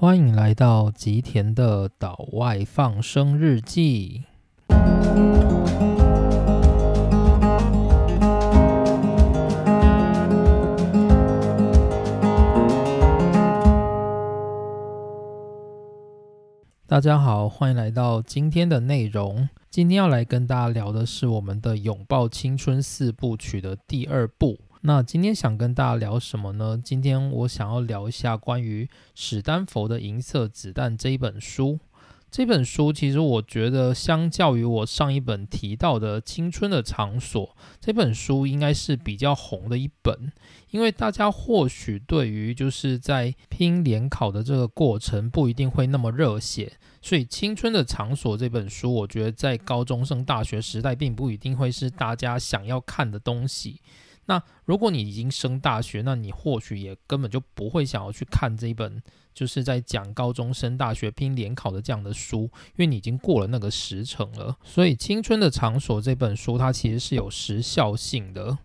欢迎来到吉田的岛外放生日记。大家好，欢迎来到今天的内容。今天要来跟大家聊的是我们的《拥抱青春四部曲》的第二部。那今天想跟大家聊什么呢？今天我想要聊一下关于史丹佛的银色子弹这一本书。这本书其实我觉得，相较于我上一本提到的《青春的场所》，这本书应该是比较红的一本，因为大家或许对于就是在拼联考的这个过程不一定会那么热血，所以《青春的场所》这本书，我觉得在高中生、大学时代并不一定会是大家想要看的东西。那如果你已经升大学，那你或许也根本就不会想要去看这一本，就是在讲高中生、大学拼联考的这样的书，因为你已经过了那个时程了。所以《青春的场所》这本书，它其实是有时效性的。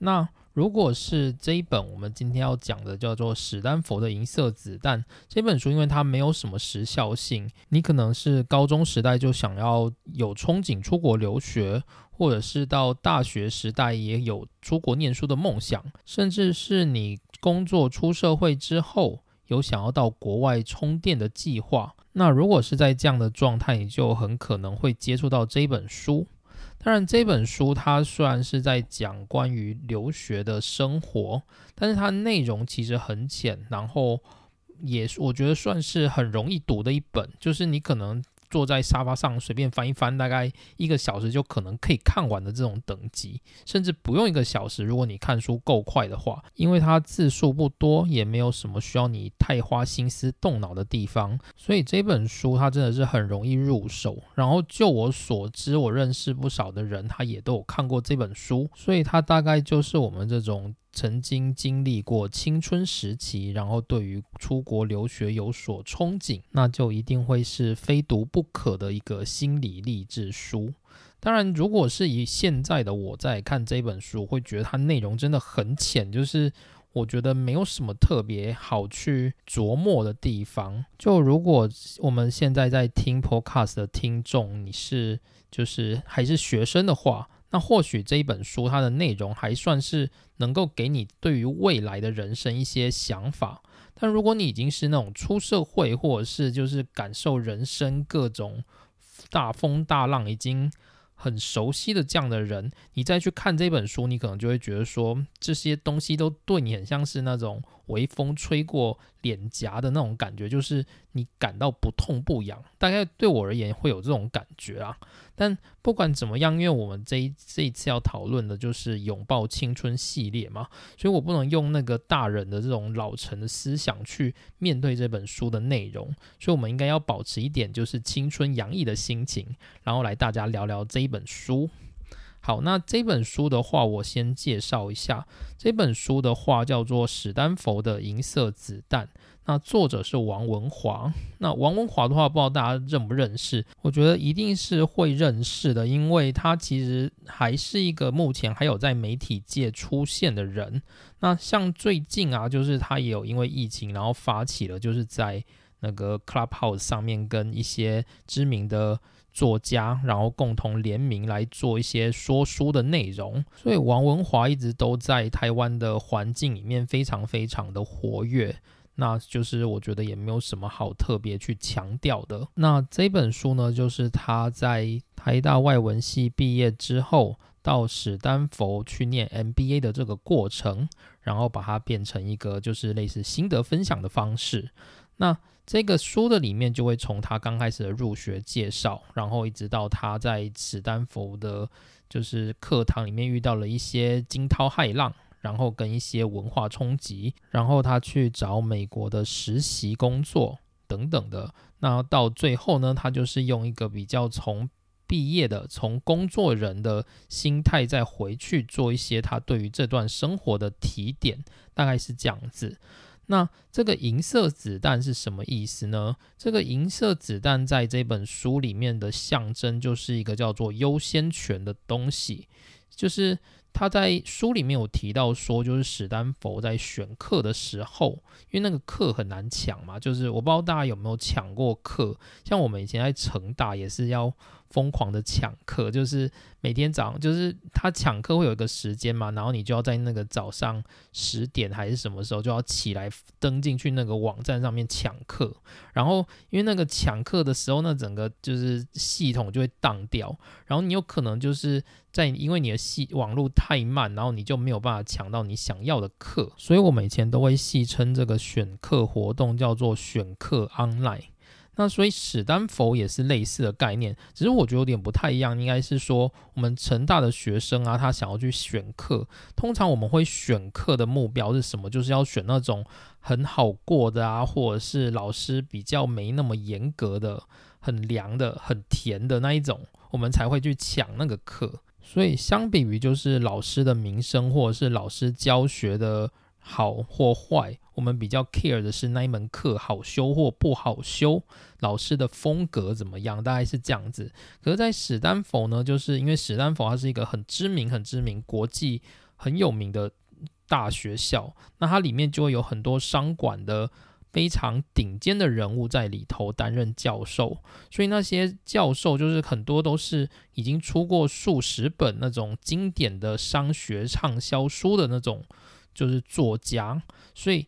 那如果是这一本我们今天要讲的叫做史丹佛的银色子弹这本书，因为它没有什么时效性，你可能是高中时代就想要有憧憬出国留学。或者是到大学时代也有出国念书的梦想，甚至是你工作出社会之后有想要到国外充电的计划。那如果是在这样的状态，你就很可能会接触到这本书。当然，这本书它虽然是在讲关于留学的生活，但是它内容其实很浅，然后也我觉得算是很容易读的一本，就是你可能。坐在沙发上随便翻一翻，大概一个小时就可能可以看完的这种等级，甚至不用一个小时。如果你看书够快的话，因为它字数不多，也没有什么需要你太花心思动脑的地方，所以这本书它真的是很容易入手。然后就我所知，我认识不少的人，他也都有看过这本书，所以它大概就是我们这种。曾经经历过青春时期，然后对于出国留学有所憧憬，那就一定会是非读不可的一个心理励志书。当然，如果是以现在的我在看这本书，会觉得它内容真的很浅，就是我觉得没有什么特别好去琢磨的地方。就如果我们现在在听 Podcast 的听众，你是就是还是学生的话。那或许这一本书它的内容还算是能够给你对于未来的人生一些想法，但如果你已经是那种出社会或者是就是感受人生各种大风大浪已经很熟悉的这样的人，你再去看这本书，你可能就会觉得说这些东西都对你很像是那种。微风吹过脸颊的那种感觉，就是你感到不痛不痒，大概对我而言会有这种感觉啊。但不管怎么样，因为我们这一这一次要讨论的就是拥抱青春系列嘛，所以我不能用那个大人的这种老成的思想去面对这本书的内容，所以我们应该要保持一点就是青春洋溢的心情，然后来大家聊聊这一本书。好，那这本书的话，我先介绍一下。这本书的话叫做史丹佛的银色子弹，那作者是王文华。那王文华的话，不知道大家认不认识？我觉得一定是会认识的，因为他其实还是一个目前还有在媒体界出现的人。那像最近啊，就是他也有因为疫情，然后发起了就是在那个 Clubhouse 上面跟一些知名的。作家，然后共同联名来做一些说书的内容，所以王文华一直都在台湾的环境里面非常非常的活跃，那就是我觉得也没有什么好特别去强调的。那这本书呢，就是他在台大外文系毕业之后，到史丹佛去念 MBA 的这个过程，然后把它变成一个就是类似心得分享的方式。那这个书的里面就会从他刚开始的入学介绍，然后一直到他在史丹佛的，就是课堂里面遇到了一些惊涛骇浪，然后跟一些文化冲击，然后他去找美国的实习工作等等的。那到最后呢，他就是用一个比较从毕业的、从工作人的心态再回去做一些他对于这段生活的提点，大概是这样子。那这个银色子弹是什么意思呢？这个银色子弹在这本书里面的象征就是一个叫做优先权的东西，就是他在书里面有提到说，就是史丹佛在选课的时候，因为那个课很难抢嘛，就是我不知道大家有没有抢过课，像我们以前在成大也是要。疯狂的抢课，就是每天早上，就是他抢课会有一个时间嘛，然后你就要在那个早上十点还是什么时候就要起来登进去那个网站上面抢课，然后因为那个抢课的时候，那整个就是系统就会宕掉，然后你有可能就是在因为你的系网络太慢，然后你就没有办法抢到你想要的课，所以我们以前都会戏称这个选课活动叫做选课 online。那所以史丹佛也是类似的概念，只是我觉得有点不太一样。应该是说，我们成大的学生啊，他想要去选课，通常我们会选课的目标是什么？就是要选那种很好过的啊，或者是老师比较没那么严格的、很凉的、很甜的那一种，我们才会去抢那个课。所以相比于就是老师的名声，或者是老师教学的。好或坏，我们比较 care 的是那一门课好修或不好修，老师的风格怎么样，大概是这样子。可是，在史丹佛呢，就是因为史丹佛它是一个很知名、很知名、国际很有名的大学校，那它里面就会有很多商管的非常顶尖的人物在里头担任教授，所以那些教授就是很多都是已经出过数十本那种经典的商学畅销书的那种。就是作家，所以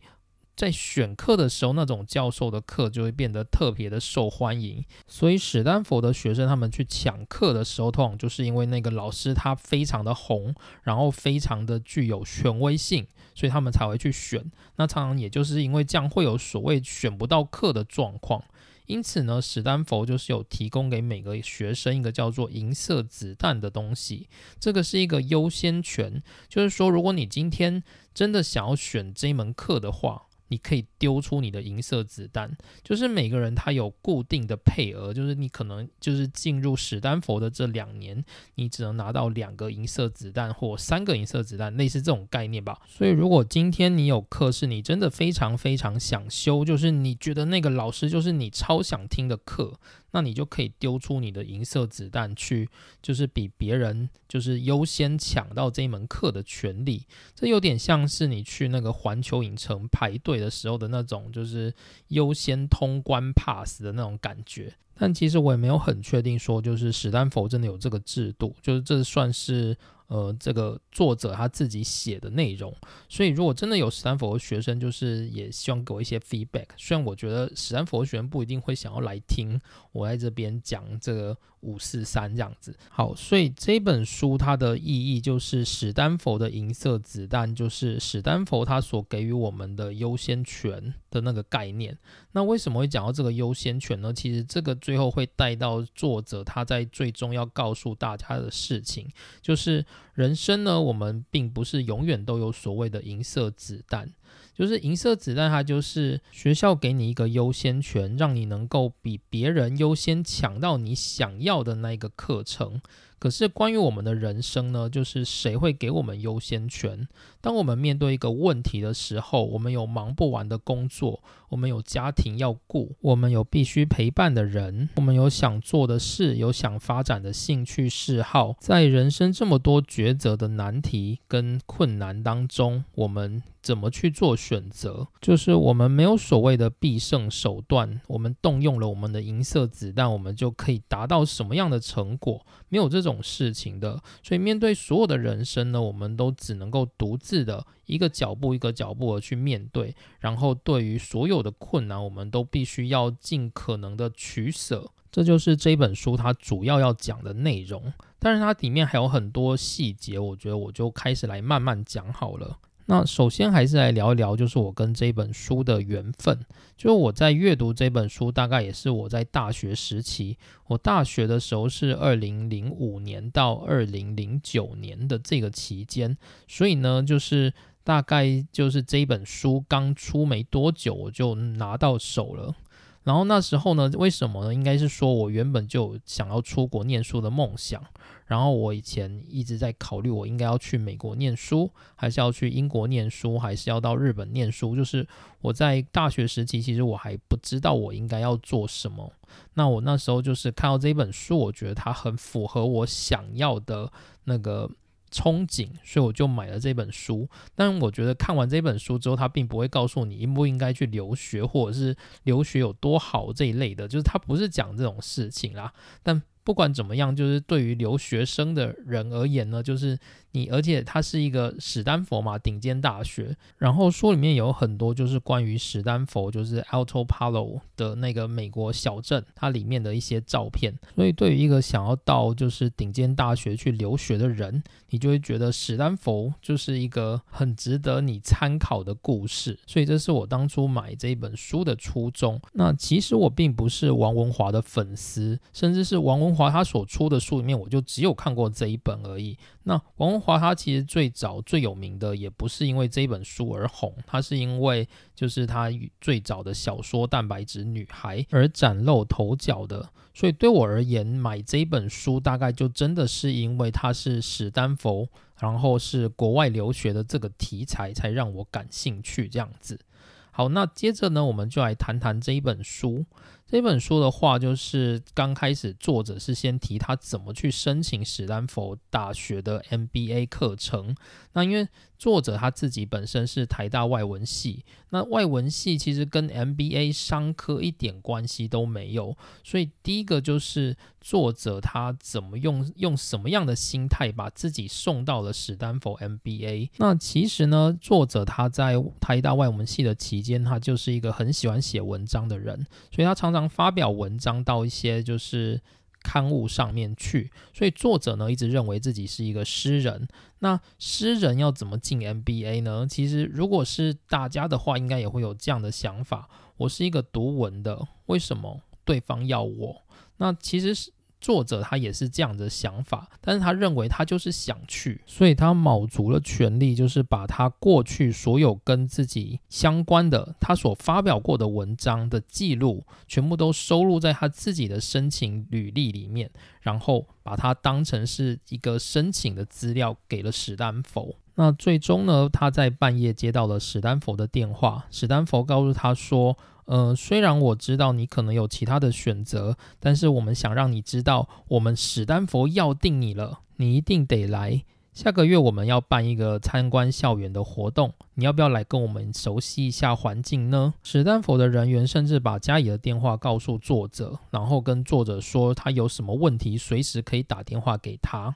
在选课的时候，那种教授的课就会变得特别的受欢迎。所以史丹佛的学生他们去抢课的时候，通常就是因为那个老师他非常的红，然后非常的具有权威性，所以他们才会去选。那常常也就是因为这样会有所谓选不到课的状况。因此呢，史丹佛就是有提供给每个学生一个叫做银色子弹的东西，这个是一个优先权，就是说，如果你今天真的想要选这一门课的话。你可以丢出你的银色子弹，就是每个人他有固定的配额，就是你可能就是进入史丹佛的这两年，你只能拿到两个银色子弹或三个银色子弹，类似这种概念吧。所以如果今天你有课是你真的非常非常想修，就是你觉得那个老师就是你超想听的课。那你就可以丢出你的银色子弹去，就是比别人就是优先抢到这一门课的权利。这有点像是你去那个环球影城排队的时候的那种，就是优先通关 pass 的那种感觉。但其实我也没有很确定说，就是史丹佛真的有这个制度，就是这算是。呃，这个作者他自己写的内容，所以如果真的有史丹佛的学生，就是也希望给我一些 feedback。虽然我觉得史丹佛学生不一定会想要来听我在这边讲这个五四三这样子。好，所以这本书它的意义就是史丹佛的银色子弹，就是史丹佛他所给予我们的优先权的那个概念。那为什么会讲到这个优先权呢？其实这个最后会带到作者他在最终要告诉大家的事情，就是人生呢，我们并不是永远都有所谓的银色子弹，就是银色子弹，它就是学校给你一个优先权，让你能够比别人优先抢到你想要的那一个课程。可是关于我们的人生呢，就是谁会给我们优先权？当我们面对一个问题的时候，我们有忙不完的工作，我们有家庭要顾，我们有必须陪伴的人，我们有想做的事，有想发展的兴趣嗜好，在人生这么多抉择的难题跟困难当中，我们。怎么去做选择？就是我们没有所谓的必胜手段，我们动用了我们的银色子弹，我们就可以达到什么样的成果？没有这种事情的。所以面对所有的人生呢，我们都只能够独自的一个脚步一个脚步的去面对。然后对于所有的困难，我们都必须要尽可能的取舍。这就是这本书它主要要讲的内容。但是它里面还有很多细节，我觉得我就开始来慢慢讲好了。那首先还是来聊一聊，就是我跟这本书的缘分。就是我在阅读这本书，大概也是我在大学时期。我大学的时候是二零零五年到二零零九年的这个期间，所以呢，就是大概就是这本书刚出没多久，我就拿到手了。然后那时候呢，为什么呢？应该是说我原本就想要出国念书的梦想。然后我以前一直在考虑，我应该要去美国念书，还是要去英国念书，还是要到日本念书？就是我在大学时期，其实我还不知道我应该要做什么。那我那时候就是看到这本书，我觉得它很符合我想要的那个憧憬，所以我就买了这本书。但我觉得看完这本书之后，他并不会告诉你应不应该去留学，或者是留学有多好这一类的，就是他不是讲这种事情啦。但不管怎么样，就是对于留学生的人而言呢，就是你，而且它是一个史丹佛嘛，顶尖大学。然后书里面有很多就是关于史丹佛，就是 Alto Palo 的那个美国小镇，它里面的一些照片。所以对于一个想要到就是顶尖大学去留学的人，你就会觉得史丹佛就是一个很值得你参考的故事。所以这是我当初买这一本书的初衷。那其实我并不是王文华的粉丝，甚至是王文。华他所出的书里面，我就只有看过这一本而已。那王文华他其实最早最有名的，也不是因为这一本书而红，他是因为就是他最早的小说《蛋白质女孩》而崭露头角的。所以对我而言，买这一本书大概就真的是因为它是史丹佛，然后是国外留学的这个题材，才让我感兴趣这样子。好，那接着呢，我们就来谈谈这一本书。这本书的话，就是刚开始作者是先提他怎么去申请史丹佛大学的 MBA 课程。那因为作者他自己本身是台大外文系，那外文系其实跟 MBA 商科一点关系都没有，所以第一个就是作者他怎么用用什么样的心态把自己送到了史丹佛 MBA。那其实呢，作者他在台大外文系的期间，他就是一个很喜欢写文章的人，所以他常常发表文章到一些就是刊物上面去，所以作者呢一直认为自己是一个诗人。那诗人要怎么进 MBA 呢？其实如果是大家的话，应该也会有这样的想法。我是一个读文的，为什么对方要我？那其实是。作者他也是这样的想法，但是他认为他就是想去，所以他卯足了全力，就是把他过去所有跟自己相关的他所发表过的文章的记录，全部都收录在他自己的申请履历里面，然后把它当成是一个申请的资料给了史丹佛。那最终呢，他在半夜接到了史丹佛的电话，史丹佛告诉他说。呃，虽然我知道你可能有其他的选择，但是我们想让你知道，我们史丹佛要定你了，你一定得来。下个月我们要办一个参观校园的活动，你要不要来跟我们熟悉一下环境呢？史丹佛的人员甚至把家里的电话告诉作者，然后跟作者说他有什么问题，随时可以打电话给他。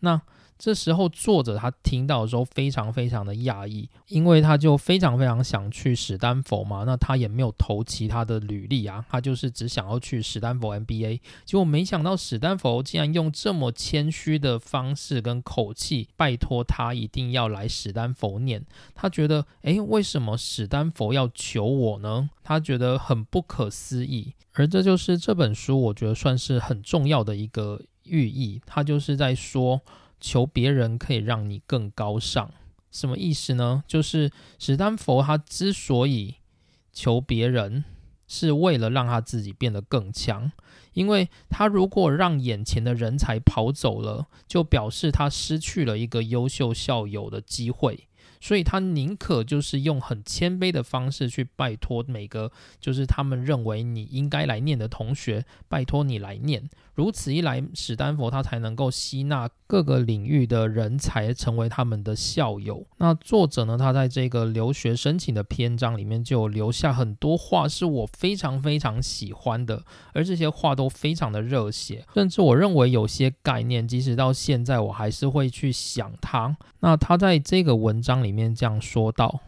那。这时候，作者他听到的时候非常非常的讶异，因为他就非常非常想去史丹佛嘛，那他也没有投其他的履历啊，他就是只想要去史丹佛 MBA。结果没想到史丹佛竟然用这么谦虚的方式跟口气拜托他一定要来史丹佛念。他觉得，诶，为什么史丹佛要求我呢？他觉得很不可思议。而这就是这本书我觉得算是很重要的一个寓意，他就是在说。求别人可以让你更高尚，什么意思呢？就是史丹佛他之所以求别人，是为了让他自己变得更强，因为他如果让眼前的人才跑走了，就表示他失去了一个优秀校友的机会。所以他宁可就是用很谦卑的方式去拜托每个，就是他们认为你应该来念的同学，拜托你来念。如此一来，史丹佛他才能够吸纳各个领域的人才，成为他们的校友。那作者呢，他在这个留学申请的篇章里面就留下很多话，是我非常非常喜欢的，而这些话都非常的热血，甚至我认为有些概念，即使到现在我还是会去想它。那他在这个文章里。里面这样说道：“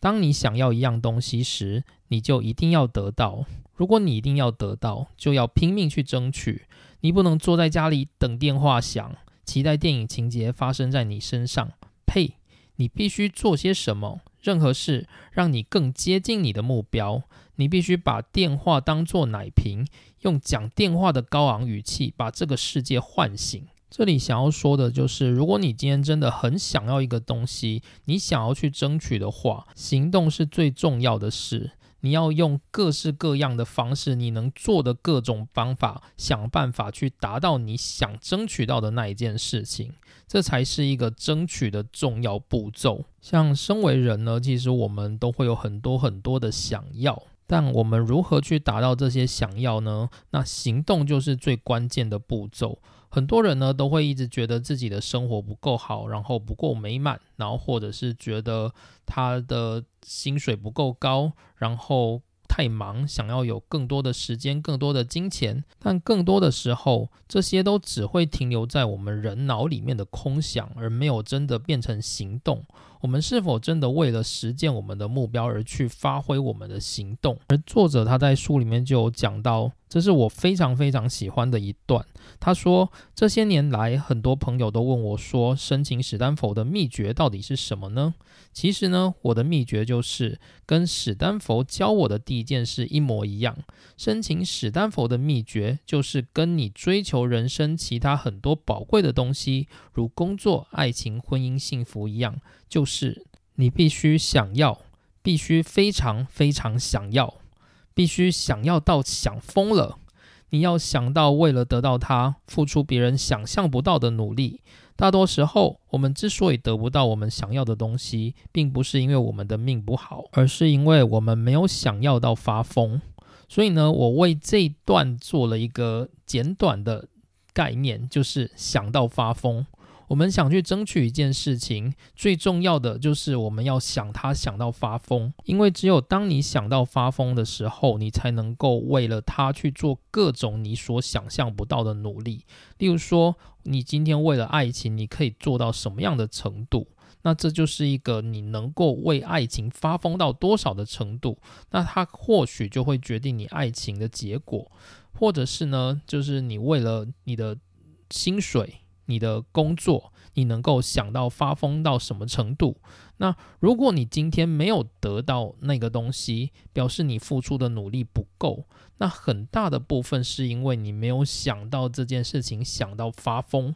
当你想要一样东西时，你就一定要得到。如果你一定要得到，就要拼命去争取。你不能坐在家里等电话响，期待电影情节发生在你身上。呸！你必须做些什么，任何事让你更接近你的目标。你必须把电话当作奶瓶，用讲电话的高昂语气把这个世界唤醒。”这里想要说的就是，如果你今天真的很想要一个东西，你想要去争取的话，行动是最重要的事。你要用各式各样的方式，你能做的各种方法，想办法去达到你想争取到的那一件事情，这才是一个争取的重要步骤。像身为人呢，其实我们都会有很多很多的想要。但我们如何去达到这些想要呢？那行动就是最关键的步骤。很多人呢都会一直觉得自己的生活不够好，然后不够美满，然后或者是觉得他的薪水不够高，然后。太忙，想要有更多的时间、更多的金钱，但更多的时候，这些都只会停留在我们人脑里面的空想，而没有真的变成行动。我们是否真的为了实现我们的目标而去发挥我们的行动？而作者他在书里面就有讲到，这是我非常非常喜欢的一段。他说，这些年来，很多朋友都问我说，申请史丹佛的秘诀到底是什么呢？其实呢，我的秘诀就是跟史丹佛教我的第一件事一模一样。申请史丹佛的秘诀就是跟你追求人生其他很多宝贵的东西，如工作、爱情、婚姻、幸福一样，就是你必须想要，必须非常非常想要，必须想要到想疯了。你要想到为了得到它，付出别人想象不到的努力。大多时候，我们之所以得不到我们想要的东西，并不是因为我们的命不好，而是因为我们没有想要到发疯。所以呢，我为这一段做了一个简短的概念，就是想到发疯。我们想去争取一件事情，最重要的就是我们要想它想到发疯，因为只有当你想到发疯的时候，你才能够为了它去做各种你所想象不到的努力。例如说，你今天为了爱情，你可以做到什么样的程度？那这就是一个你能够为爱情发疯到多少的程度？那它或许就会决定你爱情的结果，或者是呢，就是你为了你的薪水。你的工作，你能够想到发疯到什么程度？那如果你今天没有得到那个东西，表示你付出的努力不够。那很大的部分是因为你没有想到这件事情，想到发疯。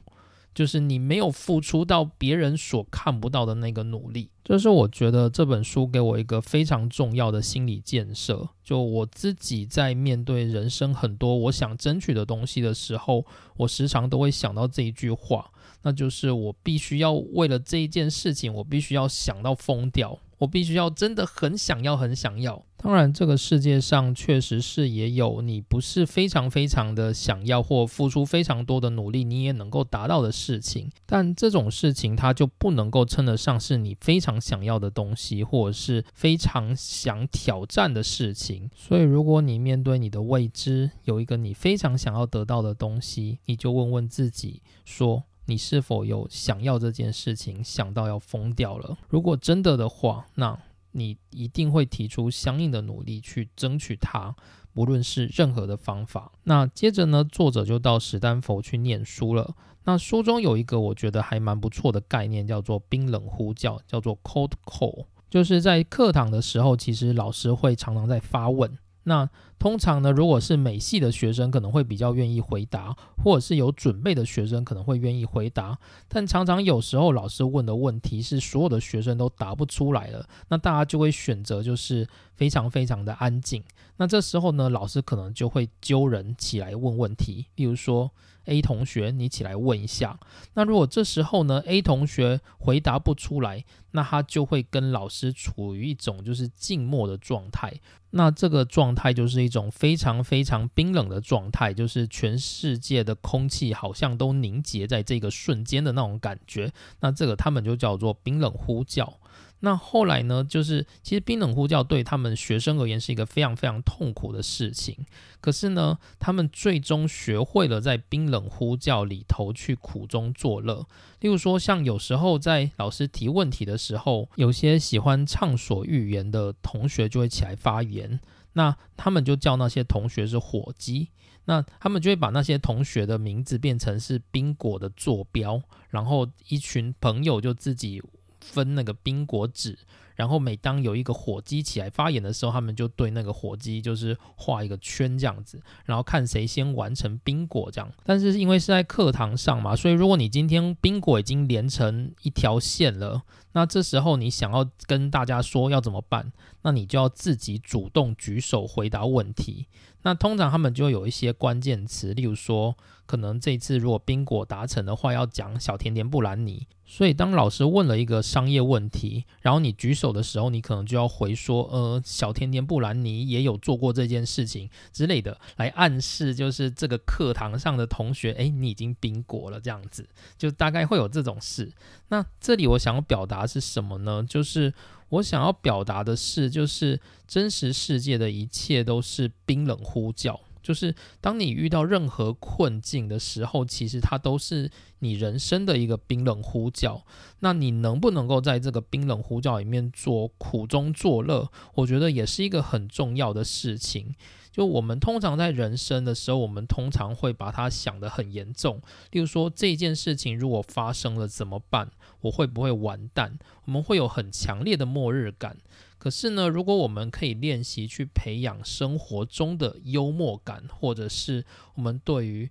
就是你没有付出到别人所看不到的那个努力，就是我觉得这本书给我一个非常重要的心理建设。就我自己在面对人生很多我想争取的东西的时候，我时常都会想到这一句话，那就是我必须要为了这一件事情，我必须要想到疯掉。我必须要真的很想要，很想要。当然，这个世界上确实是也有你不是非常非常的想要或付出非常多的努力，你也能够达到的事情。但这种事情它就不能够称得上是你非常想要的东西，或者是非常想挑战的事情。所以，如果你面对你的未知，有一个你非常想要得到的东西，你就问问自己说。你是否有想要这件事情想到要疯掉了？如果真的的话，那你一定会提出相应的努力去争取它，不论是任何的方法。那接着呢，作者就到史丹佛去念书了。那书中有一个我觉得还蛮不错的概念，叫做冰冷呼叫，叫做 cold call，就是在课堂的时候，其实老师会常常在发问。那通常呢，如果是美系的学生，可能会比较愿意回答，或者是有准备的学生可能会愿意回答。但常常有时候老师问的问题是所有的学生都答不出来了，那大家就会选择就是非常非常的安静。那这时候呢，老师可能就会揪人起来问问题，例如说。A 同学，你起来问一下。那如果这时候呢，A 同学回答不出来，那他就会跟老师处于一种就是静默的状态。那这个状态就是一种非常非常冰冷的状态，就是全世界的空气好像都凝结在这个瞬间的那种感觉。那这个他们就叫做冰冷呼叫。那后来呢？就是其实冰冷呼叫对他们学生而言是一个非常非常痛苦的事情。可是呢，他们最终学会了在冰冷呼叫里头去苦中作乐。例如说，像有时候在老师提问题的时候，有些喜欢畅所欲言的同学就会起来发言。那他们就叫那些同学是火鸡。那他们就会把那些同学的名字变成是冰果的坐标，然后一群朋友就自己。分那个冰果纸，然后每当有一个火鸡起来发言的时候，他们就对那个火鸡就是画一个圈这样子，然后看谁先完成冰果这样。但是因为是在课堂上嘛，所以如果你今天冰果已经连成一条线了，那这时候你想要跟大家说要怎么办，那你就要自己主动举手回答问题。那通常他们就有一些关键词，例如说，可能这次如果冰果达成的话，要讲小甜甜布兰妮。所以当老师问了一个商业问题，然后你举手。的时候，你可能就要回说，呃，小甜甜布兰妮也有做过这件事情之类的，来暗示就是这个课堂上的同学，诶，你已经冰果了这样子，就大概会有这种事。那这里我想要表达是什么呢？就是我想要表达的是，就是真实世界的一切都是冰冷呼叫。就是当你遇到任何困境的时候，其实它都是你人生的一个冰冷呼叫。那你能不能够在这个冰冷呼叫里面做苦中作乐？我觉得也是一个很重要的事情。就我们通常在人生的时候，我们通常会把它想得很严重。例如说，这件事情如果发生了怎么办？我会不会完蛋？我们会有很强烈的末日感。可是呢，如果我们可以练习去培养生活中的幽默感，或者是我们对于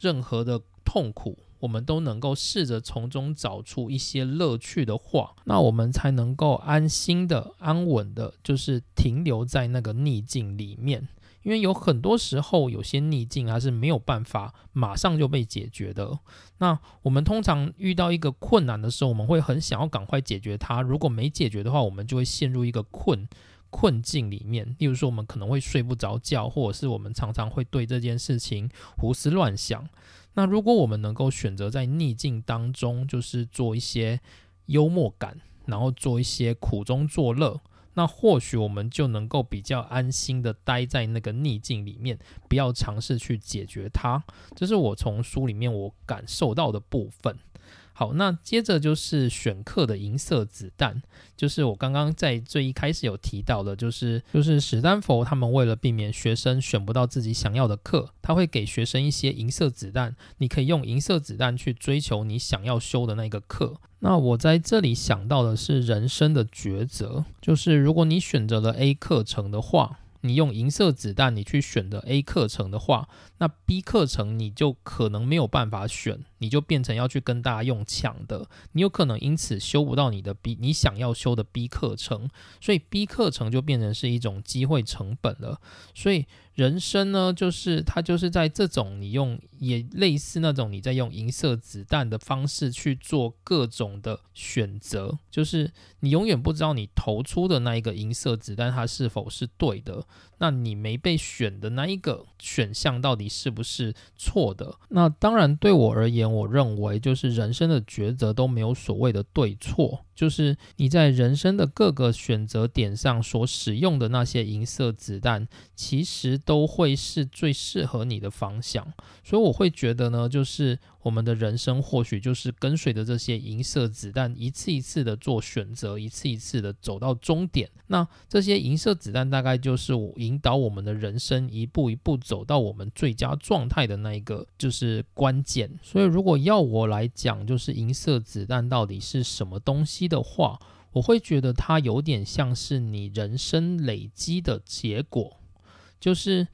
任何的痛苦，我们都能够试着从中找出一些乐趣的话，那我们才能够安心的、安稳的，就是停留在那个逆境里面。因为有很多时候，有些逆境还是没有办法马上就被解决的。那我们通常遇到一个困难的时候，我们会很想要赶快解决它。如果没解决的话，我们就会陷入一个困困境里面。例如说，我们可能会睡不着觉，或者是我们常常会对这件事情胡思乱想。那如果我们能够选择在逆境当中，就是做一些幽默感，然后做一些苦中作乐。那或许我们就能够比较安心的待在那个逆境里面，不要尝试去解决它。这是我从书里面我感受到的部分。好，那接着就是选课的银色子弹，就是我刚刚在最一开始有提到的，就是就是史丹佛他们为了避免学生选不到自己想要的课，他会给学生一些银色子弹，你可以用银色子弹去追求你想要修的那个课。那我在这里想到的是人生的抉择，就是如果你选择了 A 课程的话。你用银色子弹，你去选择 A 课程的话，那 B 课程你就可能没有办法选，你就变成要去跟大家用抢的，你有可能因此修不到你的 B 你想要修的 B 课程，所以 B 课程就变成是一种机会成本了，所以。人生呢，就是它就是在这种你用也类似那种你在用银色子弹的方式去做各种的选择，就是你永远不知道你投出的那一个银色子弹它是否是对的，那你没被选的那一个选项到底是不是错的？那当然对我而言，我认为就是人生的抉择都没有所谓的对错。就是你在人生的各个选择点上所使用的那些银色子弹，其实都会是最适合你的方向。所以我会觉得呢，就是我们的人生或许就是跟随着这些银色子弹，一次一次的做选择，一次一次的走到终点。那这些银色子弹大概就是我引导我们的人生一步一步走到我们最佳状态的那一个就是关键。所以如果要我来讲，就是银色子弹到底是什么东西？的话，我会觉得它有点像是你人生累积的结果，就是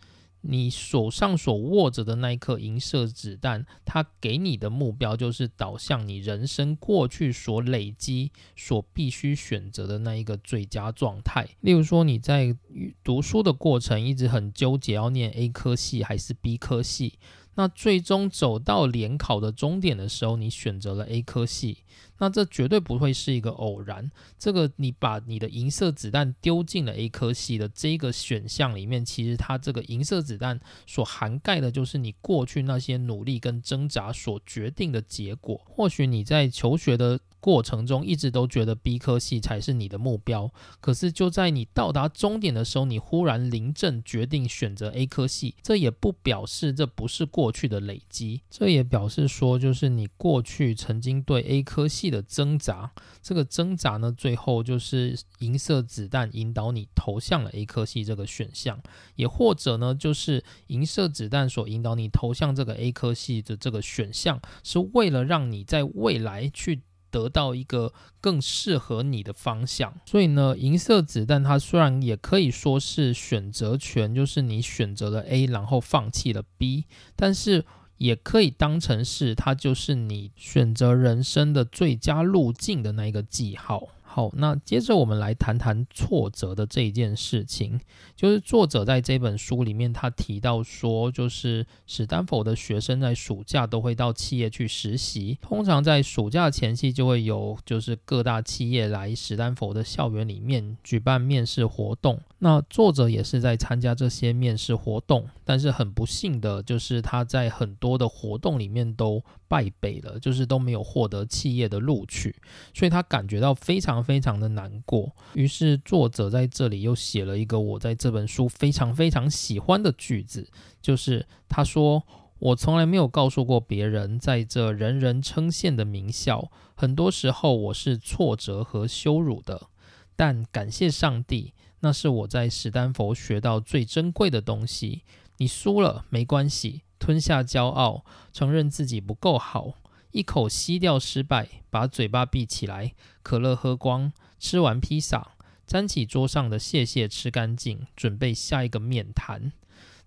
你手上所握着的那一颗银色子弹，它给你的目标就是导向你人生过去所累积、所必须选择的那一个最佳状态。例如说，你在读书的过程一直很纠结要念 A 科系还是 B 科系。那最终走到联考的终点的时候，你选择了 A 科系，那这绝对不会是一个偶然。这个你把你的银色子弹丢进了 A 科系的这个选项里面，其实它这个银色子弹所涵盖的就是你过去那些努力跟挣扎所决定的结果。或许你在求学的。过程中一直都觉得 B 科系才是你的目标，可是就在你到达终点的时候，你忽然临阵决定选择 A 科系，这也不表示这不是过去的累积，这也表示说就是你过去曾经对 A 科系的挣扎，这个挣扎呢，最后就是银色子弹引导你投向了 A 科系这个选项，也或者呢，就是银色子弹所引导你投向这个 A 科系的这个选项，是为了让你在未来去。得到一个更适合你的方向，所以呢，银色子弹它虽然也可以说是选择权，就是你选择了 A，然后放弃了 B，但是也可以当成是它就是你选择人生的最佳路径的那一个记号。好，那接着我们来谈谈挫折的这一件事情。就是作者在这本书里面，他提到说，就是史丹佛的学生在暑假都会到企业去实习，通常在暑假前夕就会有就是各大企业来史丹佛的校园里面举办面试活动。那作者也是在参加这些面试活动，但是很不幸的就是他在很多的活动里面都败北了，就是都没有获得企业的录取，所以他感觉到非常非常的难过。于是作者在这里又写了一个我在这本书非常非常喜欢的句子，就是他说：“我从来没有告诉过别人，在这人人称羡的名校，很多时候我是挫折和羞辱的，但感谢上帝。”那是我在史丹佛学到最珍贵的东西。你输了没关系，吞下骄傲，承认自己不够好，一口吸掉失败，把嘴巴闭起来，可乐喝光，吃完披萨，沾起桌上的屑屑吃干净，准备下一个面谈。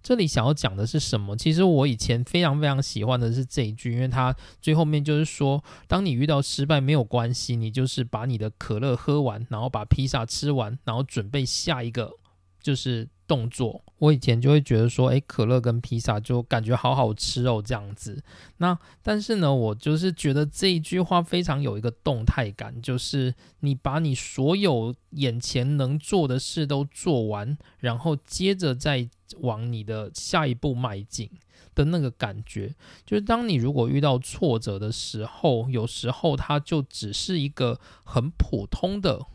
这里想要讲的是什么？其实我以前非常非常喜欢的是这一句，因为它最后面就是说，当你遇到失败没有关系，你就是把你的可乐喝完，然后把披萨吃完，然后准备下一个就是动作。我以前就会觉得说，诶，可乐跟披萨就感觉好好吃哦，这样子。那但是呢，我就是觉得这一句话非常有一个动态感，就是你把你所有眼前能做的事都做完，然后接着再。往你的下一步迈进的那个感觉，就是当你如果遇到挫折的时候，有时候它就只是一个很普通的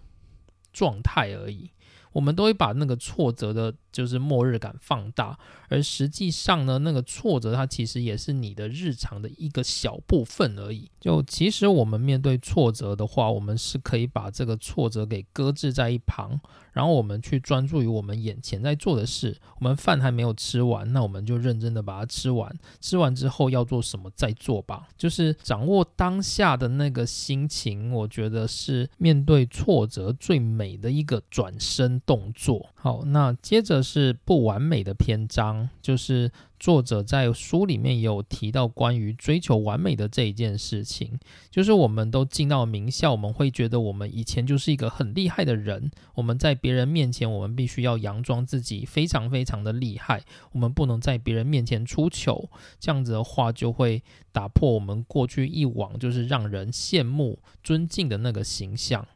状态而已。我们都会把那个挫折的，就是末日感放大，而实际上呢，那个挫折它其实也是你的日常的一个小部分而已。就其实我们面对挫折的话，我们是可以把这个挫折给搁置在一旁，然后我们去专注于我们眼前在做的事。我们饭还没有吃完，那我们就认真的把它吃完。吃完之后要做什么再做吧，就是掌握当下的那个心情。我觉得是面对挫折最美的一个转身。动作好，那接着是不完美的篇章，就是作者在书里面也有提到关于追求完美的这一件事情。就是我们都进到名校，我们会觉得我们以前就是一个很厉害的人，我们在别人面前，我们必须要佯装自己非常非常的厉害，我们不能在别人面前出糗，这样子的话就会打破我们过去一往就是让人羡慕、尊敬的那个形象。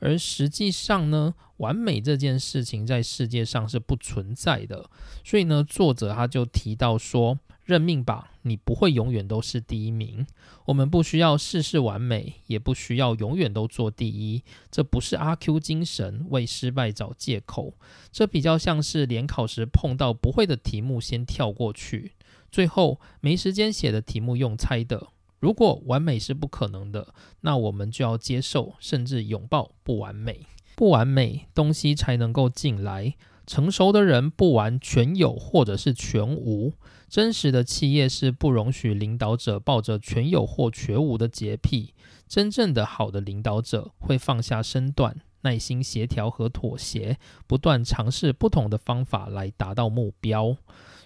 而实际上呢，完美这件事情在世界上是不存在的。所以呢，作者他就提到说：“认命吧，你不会永远都是第一名。我们不需要事事完美，也不需要永远都做第一。这不是阿 Q 精神，为失败找借口。这比较像是联考时碰到不会的题目先跳过去，最后没时间写的题目用猜的。”如果完美是不可能的，那我们就要接受，甚至拥抱不完美。不完美东西才能够进来。成熟的人不完全有，或者是全无。真实的企业是不容许领导者抱着全有或全无的洁癖。真正的好的领导者会放下身段，耐心协调和妥协，不断尝试不同的方法来达到目标。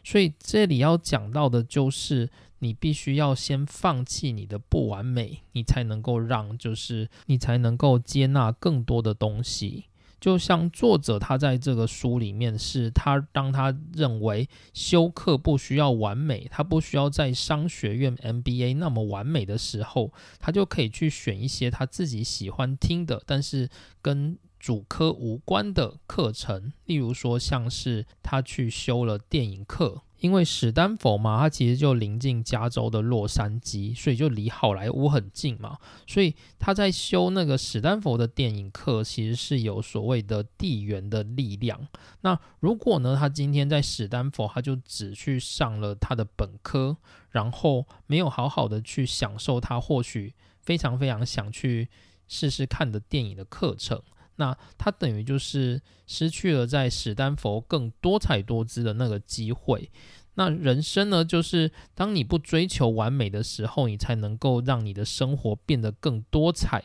所以这里要讲到的就是。你必须要先放弃你的不完美，你才能够让，就是你才能够接纳更多的东西。就像作者他在这个书里面，是他当他认为修课不需要完美，他不需要在商学院 MBA 那么完美的时候，他就可以去选一些他自己喜欢听的，但是跟主科无关的课程。例如说，像是他去修了电影课。因为史丹佛嘛，它其实就临近加州的洛杉矶，所以就离好莱坞很近嘛。所以他在修那个史丹佛的电影课，其实是有所谓的地缘的力量。那如果呢，他今天在史丹佛，他就只去上了他的本科，然后没有好好的去享受他或许非常非常想去试试看的电影的课程。那他等于就是失去了在史丹佛更多彩多姿的那个机会。那人生呢，就是当你不追求完美的时候，你才能够让你的生活变得更多彩。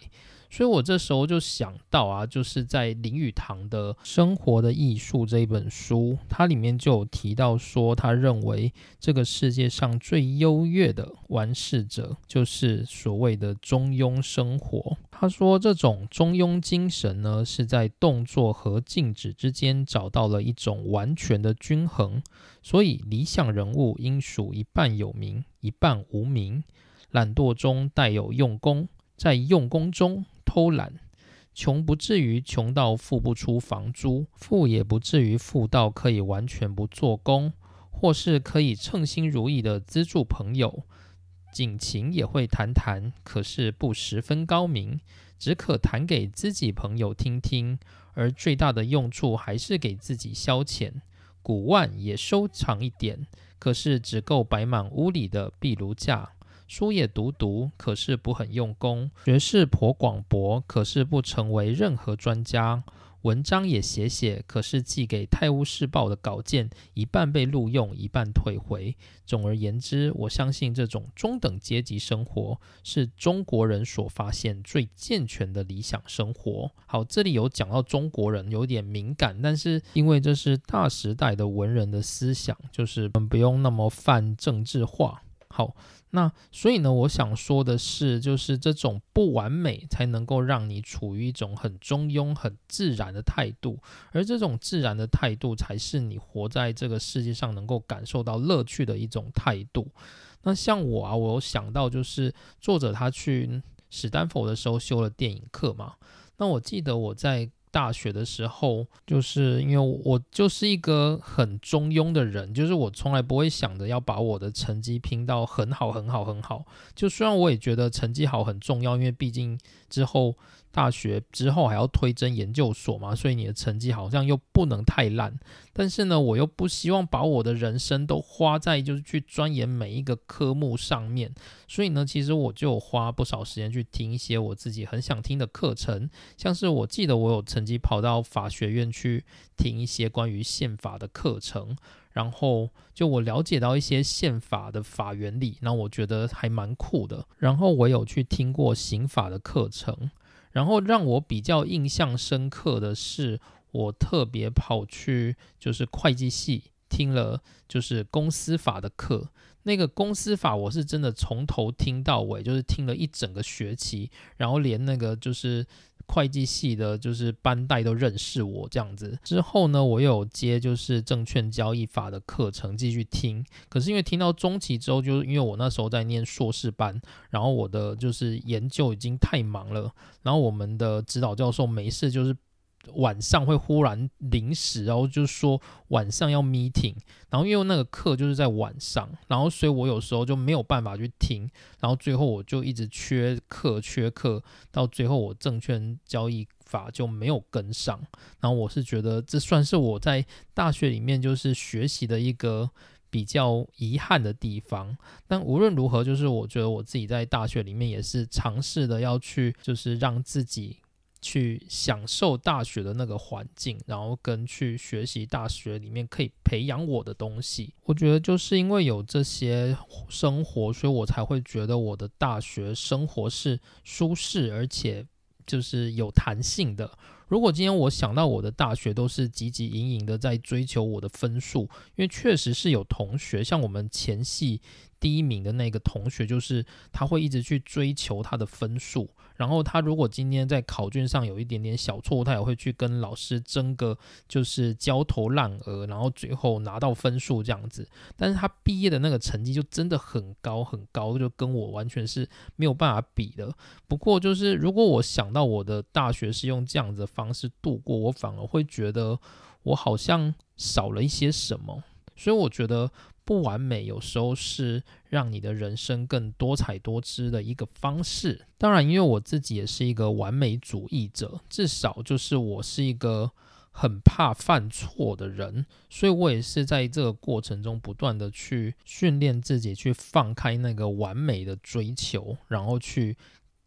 所以我这时候就想到啊，就是在林语堂的《生活的艺术》这一本书，它里面就有提到说，他认为这个世界上最优越的完事者，就是所谓的中庸生活。他说，这种中庸精神呢，是在动作和静止之间找到了一种完全的均衡。所以，理想人物应属一半有名，一半无名。懒惰中带有用功，在用功中偷懒。穷不至于穷到付不出房租，富也不至于富到可以完全不做工，或是可以称心如意的资助朋友。景情也会弹弹，可是不十分高明，只可弹给自己朋友听听，而最大的用处还是给自己消遣。古玩也收藏一点，可是只够摆满屋里的壁炉架。书也读读，可是不很用功；学识颇广博，可是不成为任何专家。文章也写写，可是寄给《泰晤士报》的稿件，一半被录用，一半退回。总而言之，我相信这种中等阶级生活是中国人所发现最健全的理想生活。好，这里有讲到中国人有点敏感，但是因为这是大时代的文人的思想，就是我们不用那么泛政治化。好。那所以呢，我想说的是，就是这种不完美才能够让你处于一种很中庸、很自然的态度，而这种自然的态度才是你活在这个世界上能够感受到乐趣的一种态度。那像我啊，我有想到就是作者他去史丹佛的时候修了电影课嘛，那我记得我在。大学的时候，就是因为我就是一个很中庸的人，就是我从来不会想着要把我的成绩拼到很好、很好、很好。就虽然我也觉得成绩好很重要，因为毕竟之后。大学之后还要推甄研究所嘛，所以你的成绩好像又不能太烂。但是呢，我又不希望把我的人生都花在就是去钻研每一个科目上面。所以呢，其实我就花不少时间去听一些我自己很想听的课程，像是我记得我有曾经跑到法学院去听一些关于宪法的课程，然后就我了解到一些宪法的法原理，那我觉得还蛮酷的。然后我有去听过刑法的课程。然后让我比较印象深刻的是，我特别跑去就是会计系听了就是公司法的课。那个公司法我是真的从头听到尾，就是听了一整个学期，然后连那个就是。会计系的，就是班代都认识我这样子。之后呢，我有接就是证券交易法的课程继续听。可是因为听到中期之后，就是因为我那时候在念硕士班，然后我的就是研究已经太忙了，然后我们的指导教授没事就是。晚上会忽然临时，然后就说晚上要 meeting，然后因为那个课就是在晚上，然后所以我有时候就没有办法去听，然后最后我就一直缺课缺课，到最后我证券交易法就没有跟上，然后我是觉得这算是我在大学里面就是学习的一个比较遗憾的地方，但无论如何，就是我觉得我自己在大学里面也是尝试的要去，就是让自己。去享受大学的那个环境，然后跟去学习大学里面可以培养我的东西。我觉得就是因为有这些生活，所以我才会觉得我的大学生活是舒适而且就是有弹性的。如果今天我想到我的大学都是汲汲营营的在追求我的分数，因为确实是有同学像我们前系。第一名的那个同学，就是他会一直去追求他的分数，然后他如果今天在考卷上有一点点小错误，他也会去跟老师争个就是焦头烂额，然后最后拿到分数这样子。但是他毕业的那个成绩就真的很高很高，就跟我完全是没有办法比的。不过就是如果我想到我的大学是用这样子的方式度过，我反而会觉得我好像少了一些什么。所以我觉得。不完美有时候是让你的人生更多彩多姿的一个方式。当然，因为我自己也是一个完美主义者，至少就是我是一个很怕犯错的人，所以我也是在这个过程中不断的去训练自己，去放开那个完美的追求，然后去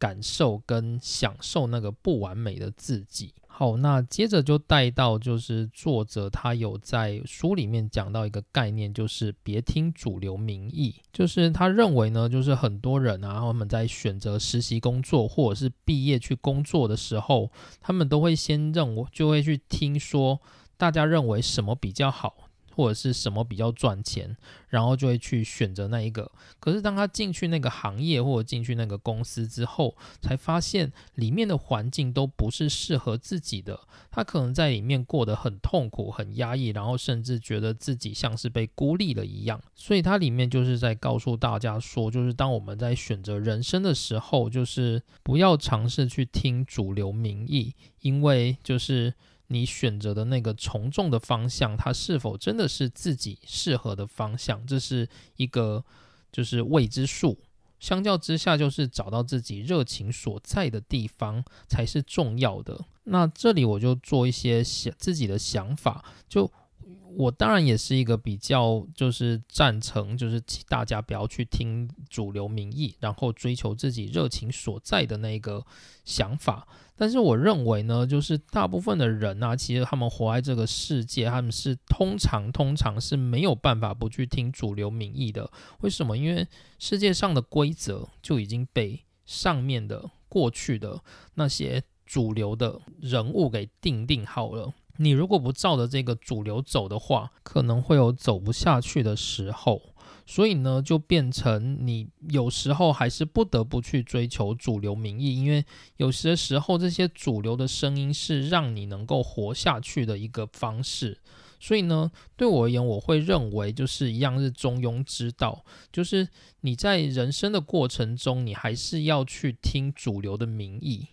感受跟享受那个不完美的自己。好，那接着就带到，就是作者他有在书里面讲到一个概念，就是别听主流民意。就是他认为呢，就是很多人啊，他们在选择实习工作或者是毕业去工作的时候，他们都会先认为，就会去听说大家认为什么比较好。或者是什么比较赚钱，然后就会去选择那一个。可是当他进去那个行业或者进去那个公司之后，才发现里面的环境都不是适合自己的。他可能在里面过得很痛苦、很压抑，然后甚至觉得自己像是被孤立了一样。所以它里面就是在告诉大家说，就是当我们在选择人生的时候，就是不要尝试去听主流民意，因为就是。你选择的那个从众的方向，它是否真的是自己适合的方向？这是一个就是未知数。相较之下，就是找到自己热情所在的地方才是重要的。那这里我就做一些想自己的想法，就。我当然也是一个比较就是赞成，就是大家不要去听主流民意，然后追求自己热情所在的那个想法。但是我认为呢，就是大部分的人啊，其实他们活在这个世界，他们是通常通常是没有办法不去听主流民意的。为什么？因为世界上的规则就已经被上面的过去的那些主流的人物给定定好了。你如果不照着这个主流走的话，可能会有走不下去的时候。所以呢，就变成你有时候还是不得不去追求主流民意，因为有些时候这些主流的声音是让你能够活下去的一个方式。所以呢，对我而言，我会认为就是一样是中庸之道，就是你在人生的过程中，你还是要去听主流的民意。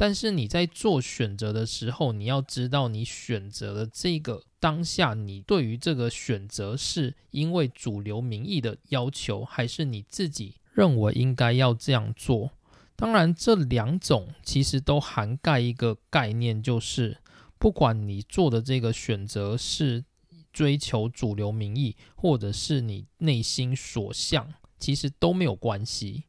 但是你在做选择的时候，你要知道你选择的这个当下，你对于这个选择是因为主流民意的要求，还是你自己认为应该要这样做？当然，这两种其实都涵盖一个概念，就是不管你做的这个选择是追求主流民意，或者是你内心所向，其实都没有关系。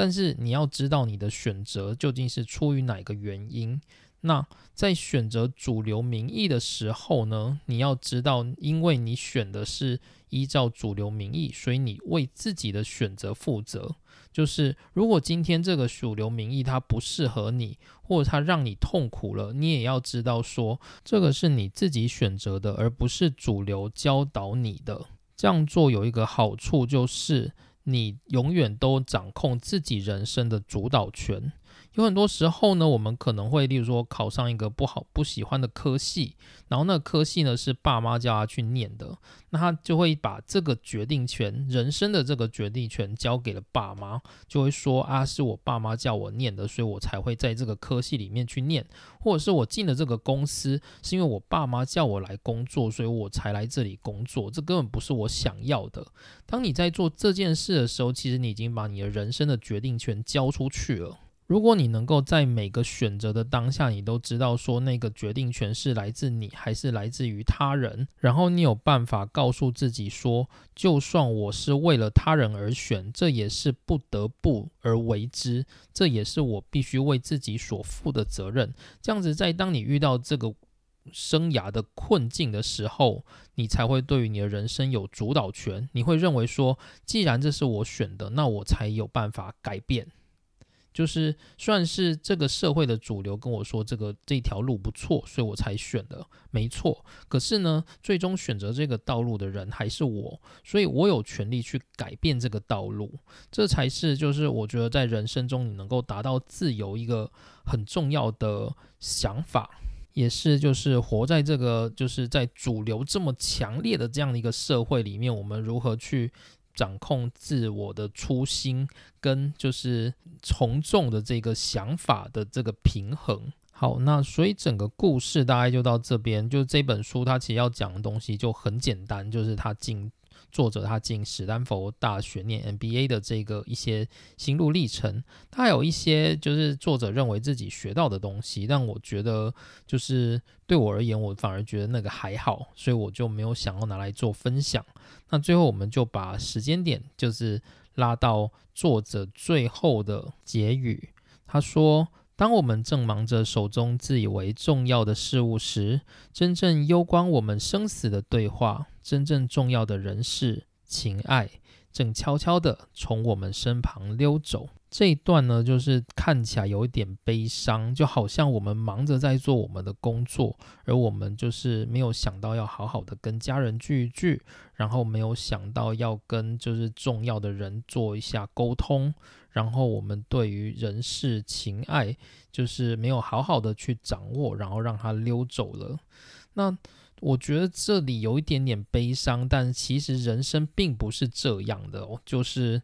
但是你要知道你的选择究竟是出于哪个原因。那在选择主流民意的时候呢，你要知道，因为你选的是依照主流民意，所以你为自己的选择负责。就是如果今天这个主流民意它不适合你，或者它让你痛苦了，你也要知道说，这个是你自己选择的，而不是主流教导你的。这样做有一个好处就是。你永远都掌控自己人生的主导权。有很多时候呢，我们可能会，例如说考上一个不好、不喜欢的科系，然后那科系呢是爸妈叫他去念的，那他就会把这个决定权、人生的这个决定权交给了爸妈，就会说啊，是我爸妈叫我念的，所以我才会在这个科系里面去念，或者是我进了这个公司，是因为我爸妈叫我来工作，所以我才来这里工作，这根本不是我想要的。当你在做这件事的时候，其实你已经把你的人生的决定权交出去了。如果你能够在每个选择的当下，你都知道说那个决定权是来自你还是来自于他人，然后你有办法告诉自己说，就算我是为了他人而选，这也是不得不而为之，这也是我必须为自己所负的责任。这样子，在当你遇到这个生涯的困境的时候，你才会对于你的人生有主导权。你会认为说，既然这是我选的，那我才有办法改变。就是算是这个社会的主流跟我说这个这条路不错，所以我才选的，没错。可是呢，最终选择这个道路的人还是我，所以我有权利去改变这个道路。这才是就是我觉得在人生中你能够达到自由一个很重要的想法，也是就是活在这个就是在主流这么强烈的这样的一个社会里面，我们如何去。掌控自我的初心跟就是从众的这个想法的这个平衡。好，那所以整个故事大概就到这边。就这本书它其实要讲的东西就很简单，就是它进作者他进史丹佛大学念 MBA 的这个一些心路历程。他有一些就是作者认为自己学到的东西，但我觉得就是对我而言，我反而觉得那个还好，所以我就没有想要拿来做分享。那最后，我们就把时间点就是拉到作者最后的结语。他说：“当我们正忙着手中自以为重要的事物时，真正攸关我们生死的对话，真正重要的人事情爱，正悄悄地从我们身旁溜走。这一段呢，就是看起来有一点悲伤，就好像我们忙着在做我们的工作，而我们就是没有想到要好好的跟家人聚一聚，然后没有想到要跟就是重要的人做一下沟通，然后我们对于人事情爱就是没有好好的去掌握，然后让他溜走了。那我觉得这里有一点点悲伤，但其实人生并不是这样的，就是。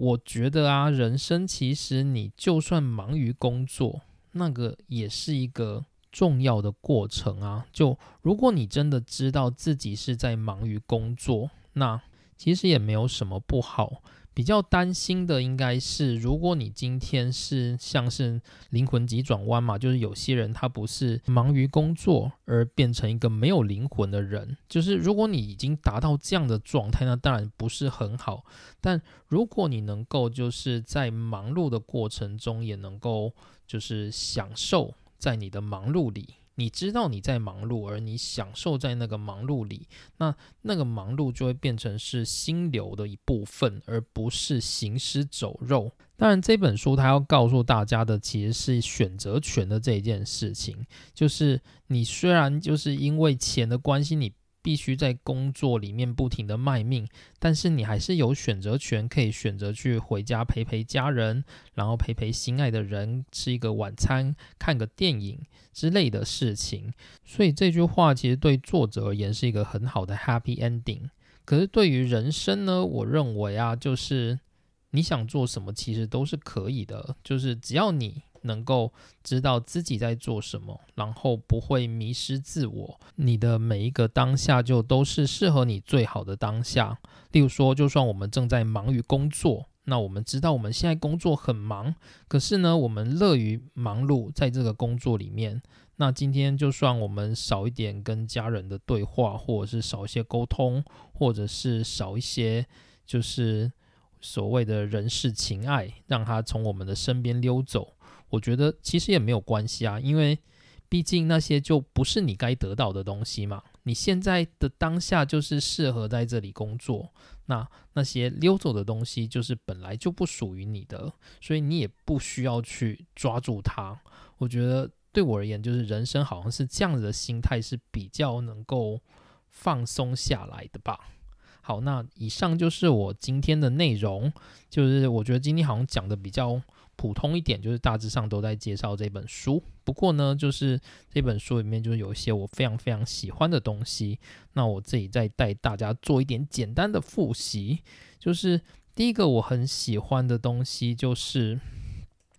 我觉得啊，人生其实你就算忙于工作，那个也是一个重要的过程啊。就如果你真的知道自己是在忙于工作，那其实也没有什么不好。比较担心的应该是，如果你今天是像是灵魂急转弯嘛，就是有些人他不是忙于工作而变成一个没有灵魂的人，就是如果你已经达到这样的状态，那当然不是很好。但如果你能够就是在忙碌的过程中也能够就是享受在你的忙碌里。你知道你在忙碌，而你享受在那个忙碌里，那那个忙碌就会变成是心流的一部分，而不是行尸走肉。当然，这本书它要告诉大家的其实是选择权的这一件事情，就是你虽然就是因为钱的关系，你。必须在工作里面不停的卖命，但是你还是有选择权，可以选择去回家陪陪家人，然后陪陪心爱的人，吃一个晚餐，看个电影之类的事情。所以这句话其实对作者而言是一个很好的 happy ending。可是对于人生呢，我认为啊，就是你想做什么，其实都是可以的，就是只要你。能够知道自己在做什么，然后不会迷失自我，你的每一个当下就都是适合你最好的当下。例如说，就算我们正在忙于工作，那我们知道我们现在工作很忙，可是呢，我们乐于忙碌在这个工作里面。那今天就算我们少一点跟家人的对话，或者是少一些沟通，或者是少一些就是所谓的人事情爱，让他从我们的身边溜走。我觉得其实也没有关系啊，因为毕竟那些就不是你该得到的东西嘛。你现在的当下就是适合在这里工作，那那些溜走的东西就是本来就不属于你的，所以你也不需要去抓住它。我觉得对我而言，就是人生好像是这样子的心态是比较能够放松下来的吧。好，那以上就是我今天的内容，就是我觉得今天好像讲的比较。普通一点，就是大致上都在介绍这本书。不过呢，就是这本书里面就是有一些我非常非常喜欢的东西。那我自己再带大家做一点简单的复习。就是第一个我很喜欢的东西，就是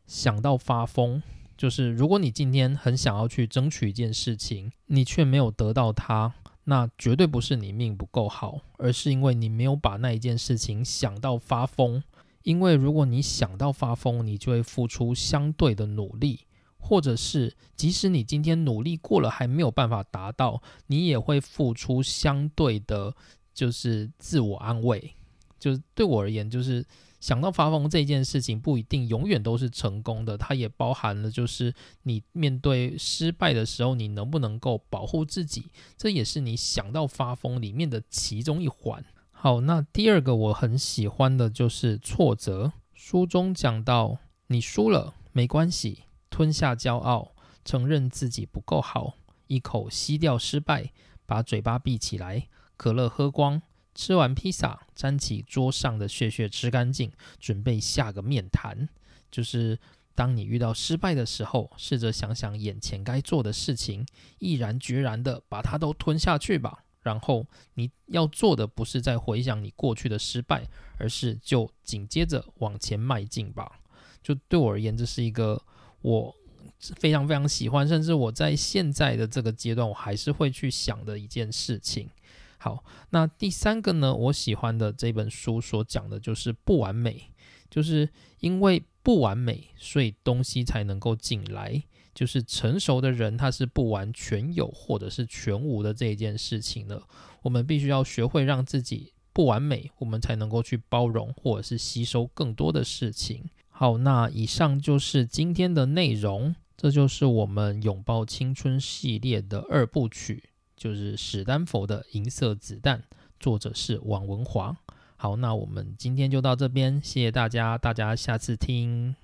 想到发疯。就是如果你今天很想要去争取一件事情，你却没有得到它，那绝对不是你命不够好，而是因为你没有把那一件事情想到发疯。因为如果你想到发疯，你就会付出相对的努力，或者是即使你今天努力过了还没有办法达到，你也会付出相对的，就是自我安慰。就是对我而言，就是想到发疯这件事情不一定永远都是成功的，它也包含了就是你面对失败的时候，你能不能够保护自己，这也是你想到发疯里面的其中一环。好，那第二个我很喜欢的就是挫折。书中讲到，你输了没关系，吞下骄傲，承认自己不够好，一口吸掉失败，把嘴巴闭起来，可乐喝光，吃完披萨，沾起桌上的血血吃干净，准备下个面谈。就是当你遇到失败的时候，试着想想眼前该做的事情，毅然决然的把它都吞下去吧。然后你要做的不是在回想你过去的失败，而是就紧接着往前迈进吧。就对我而言，这是一个我非常非常喜欢，甚至我在现在的这个阶段，我还是会去想的一件事情。好，那第三个呢？我喜欢的这本书所讲的就是不完美，就是因为不完美，所以东西才能够进来。就是成熟的人，他是不完全有或者是全无的这一件事情了。我们必须要学会让自己不完美，我们才能够去包容或者是吸收更多的事情。好，那以上就是今天的内容，这就是我们拥抱青春系列的二部曲，就是史丹佛的银色子弹，作者是王文华。好，那我们今天就到这边，谢谢大家，大家下次听。